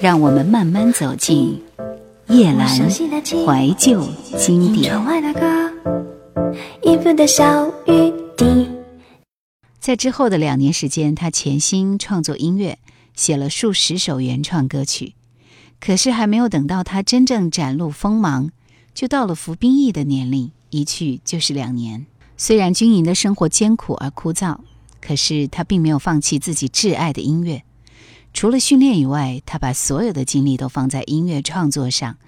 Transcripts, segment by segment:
让我们慢慢走进叶阑怀旧经典。在之后的两年时间，他潜心创作音乐，写了数十首原创歌曲。可是还没有等到他真正展露锋芒，就到了服兵役的年龄，一去就是两年。虽然军营的生活艰苦而枯燥，可是他并没有放弃自己挚爱的音乐。除了训练以外，他把所有的精力都放在音乐创作上，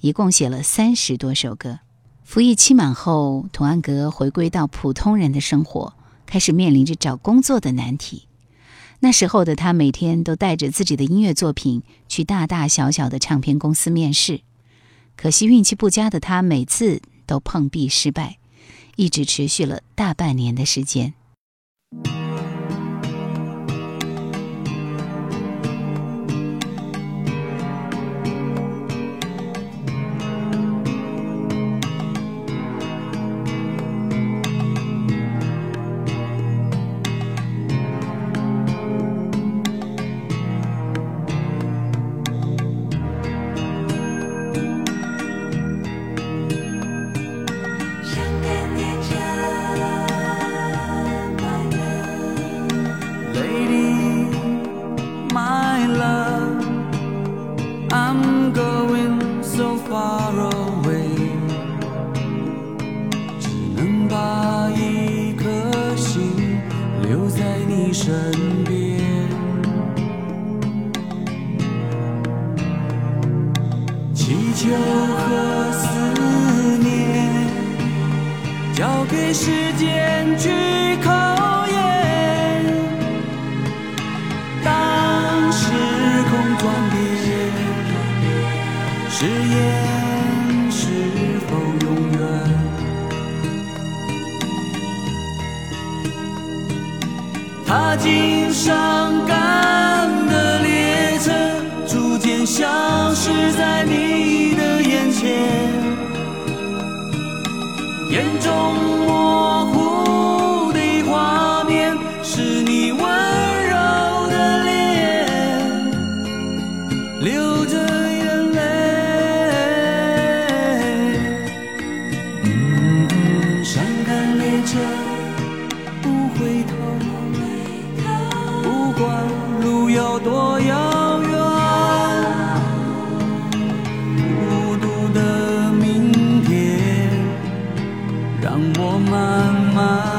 一共写了三十多首歌。服役期满后，童安格回归到普通人的生活，开始面临着找工作的难题。那时候的他每天都带着自己的音乐作品去大大小小的唱片公司面试，可惜运气不佳的他每次都碰壁失败，一直持续了大半年的时间。踏进伤感的列车，逐渐消失在你的眼前，眼中我我慢慢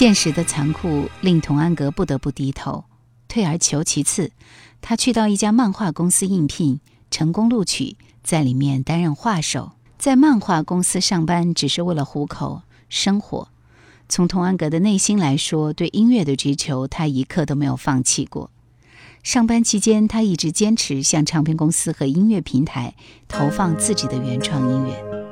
现实的残酷令童安格不得不低头，退而求其次，他去到一家漫画公司应聘，成功录取，在里面担任画手。在漫画公司上班只是为了糊口生活。从童安格的内心来说，对音乐的追求，他一刻都没有放弃过。上班期间，他一直坚持向唱片公司和音乐平台投放自己的原创音乐。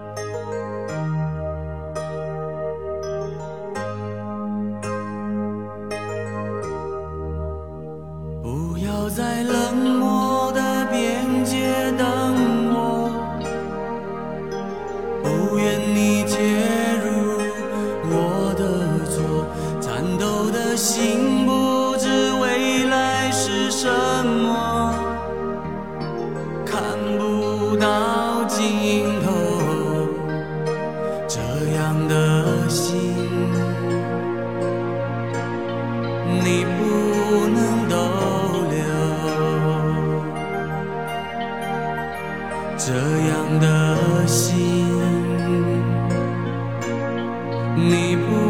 你不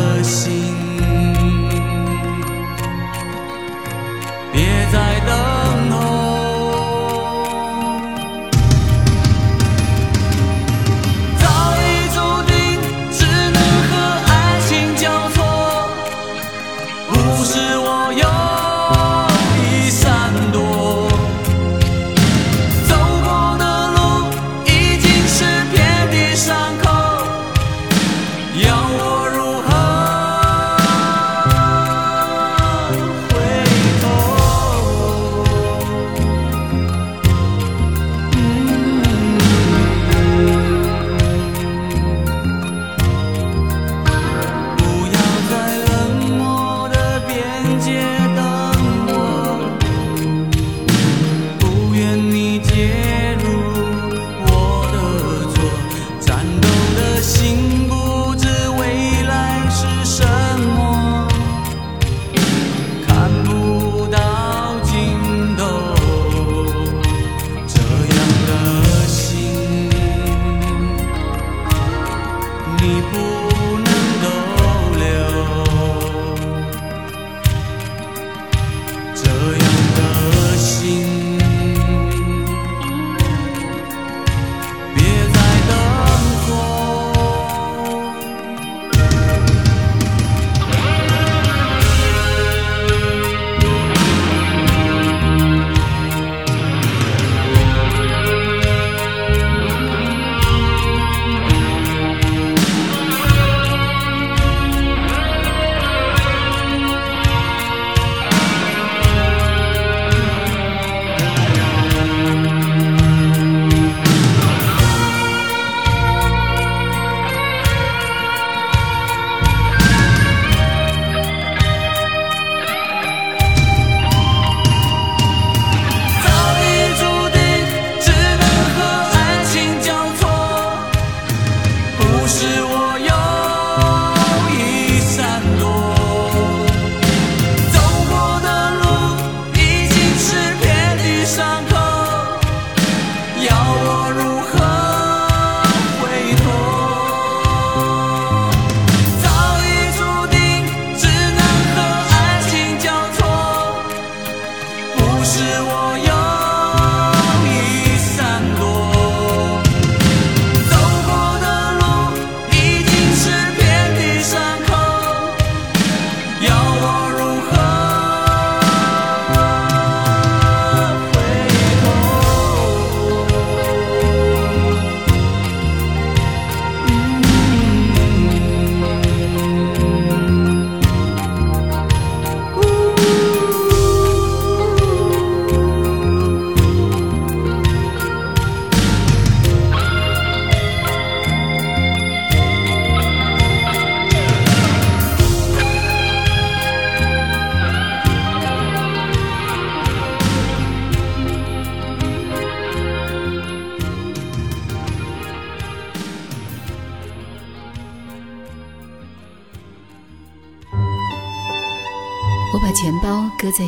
的心。别再等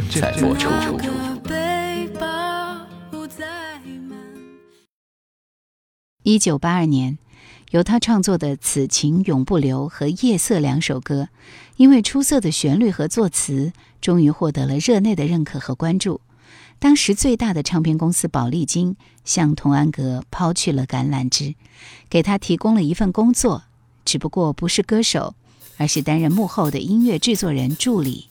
在做出一九八二年由他创作的此情永不留和夜色两首歌因为出色的旋律和作词终于获得了热内的认可和关注。当时最大的唱片公司宝丽金向童安格抛去了橄榄枝给他提供了一份工作只不过不是歌手而是担任幕后的音乐制作人助理。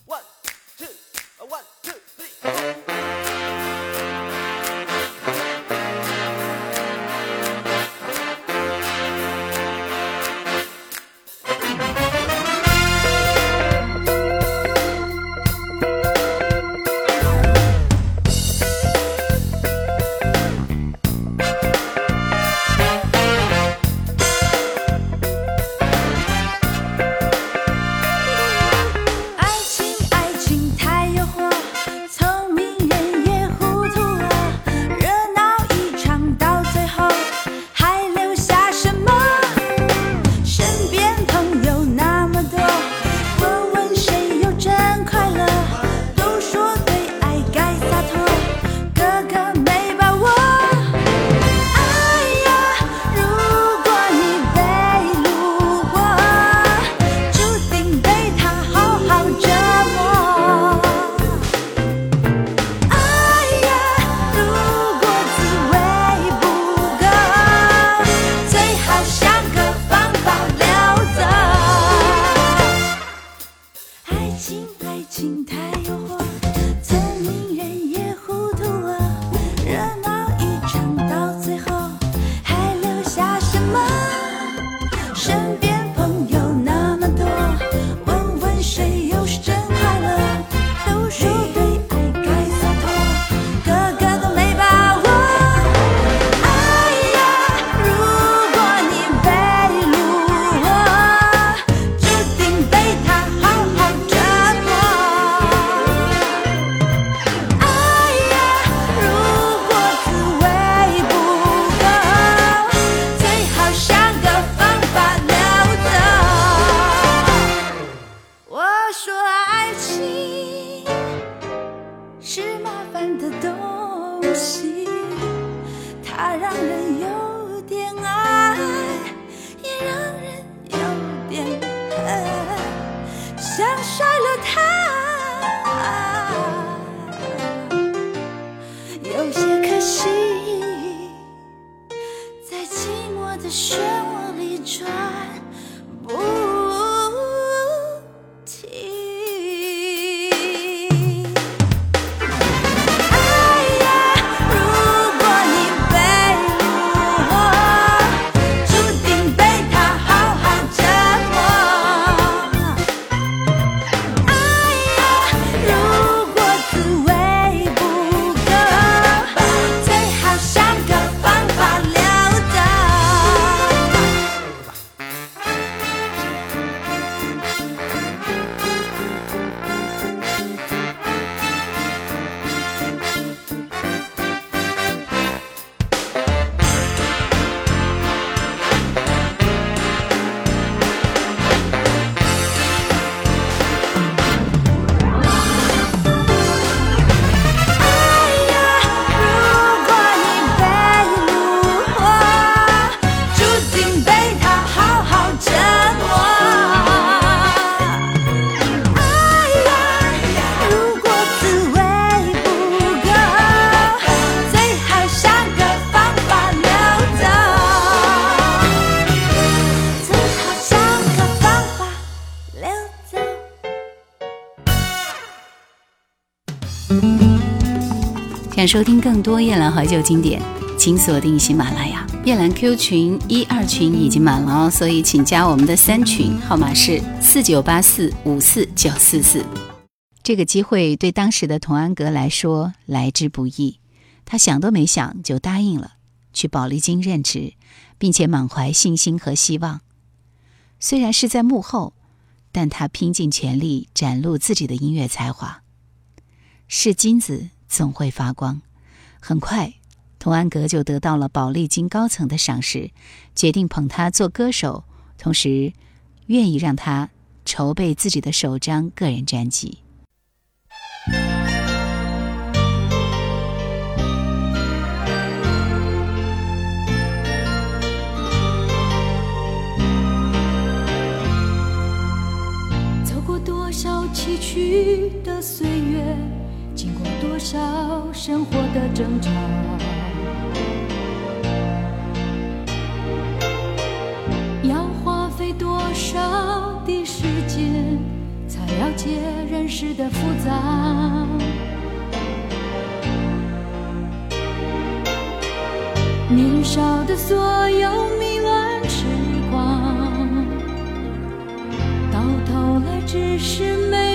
收听更多夜兰怀旧经典，请锁定喜马拉雅。夜兰 Q 群一二群已经满了哦，所以请加我们的三群，号码是四九八四五四九四四。这个机会对当时的童安格来说来之不易，他想都没想就答应了去宝丽金任职，并且满怀信心和希望。虽然是在幕后，但他拼尽全力展露自己的音乐才华。是金子。总会发光，很快童安格就得到了宝丽金高层的赏识，决定捧他做歌手，同时愿意让他筹备自己的首张个人专辑。走过多少崎岖的岁月。少生活的争吵？要花费多少的时间，才了解人世的复杂？年少的所有迷乱痴狂，到头来只是美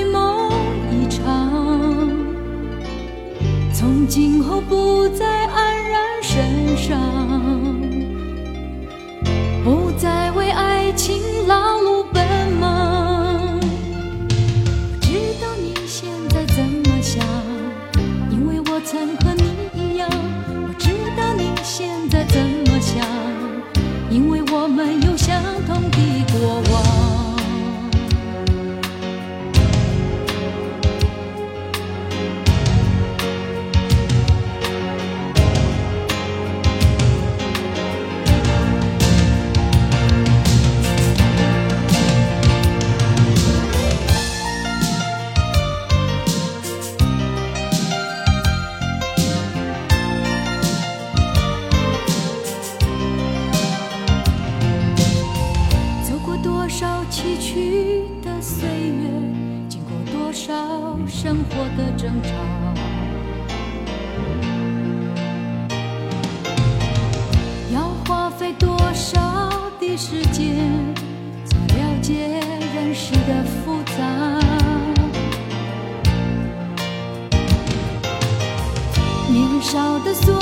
从今后不再黯然神伤，不再为爱情劳碌奔忙。我知道你现生活的争吵，要花费多少的时间，才了解人世的复杂？年少的所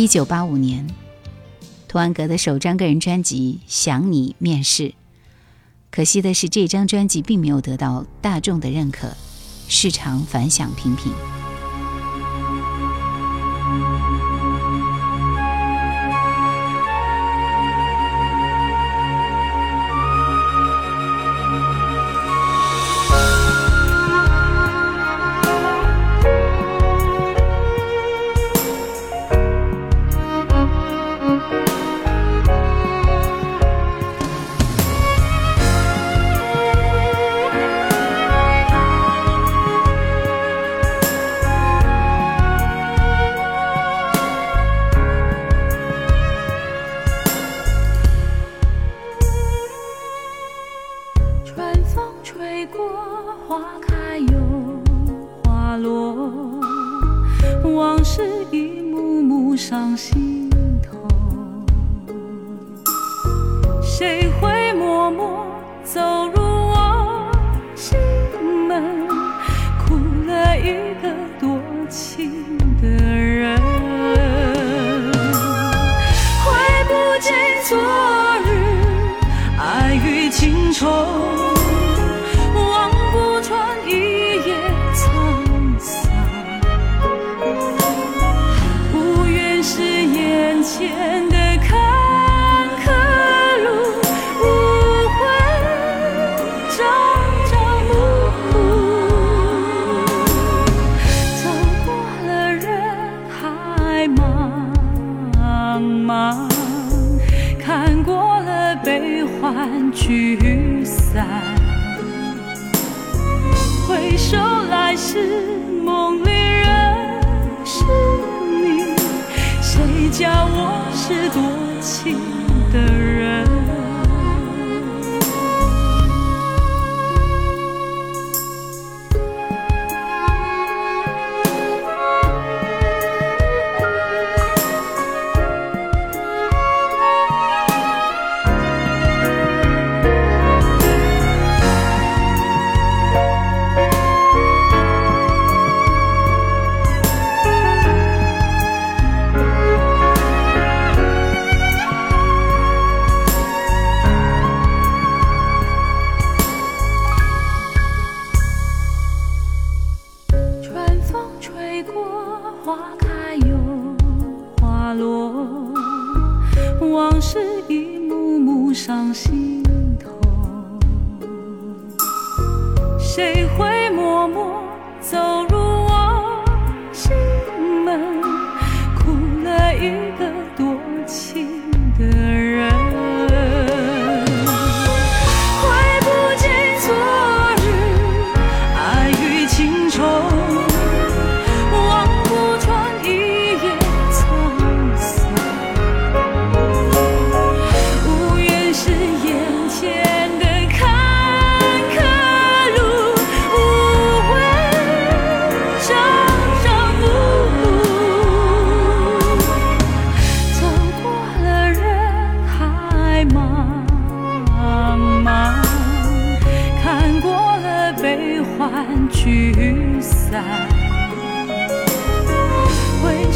一九八五年，童安格的首张个人专辑《想你》面世。可惜的是，这张专辑并没有得到大众的认可，市场反响平平。吹过，花开又花落，往事一幕幕上心头。谁会默默走入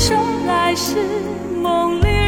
说来是梦里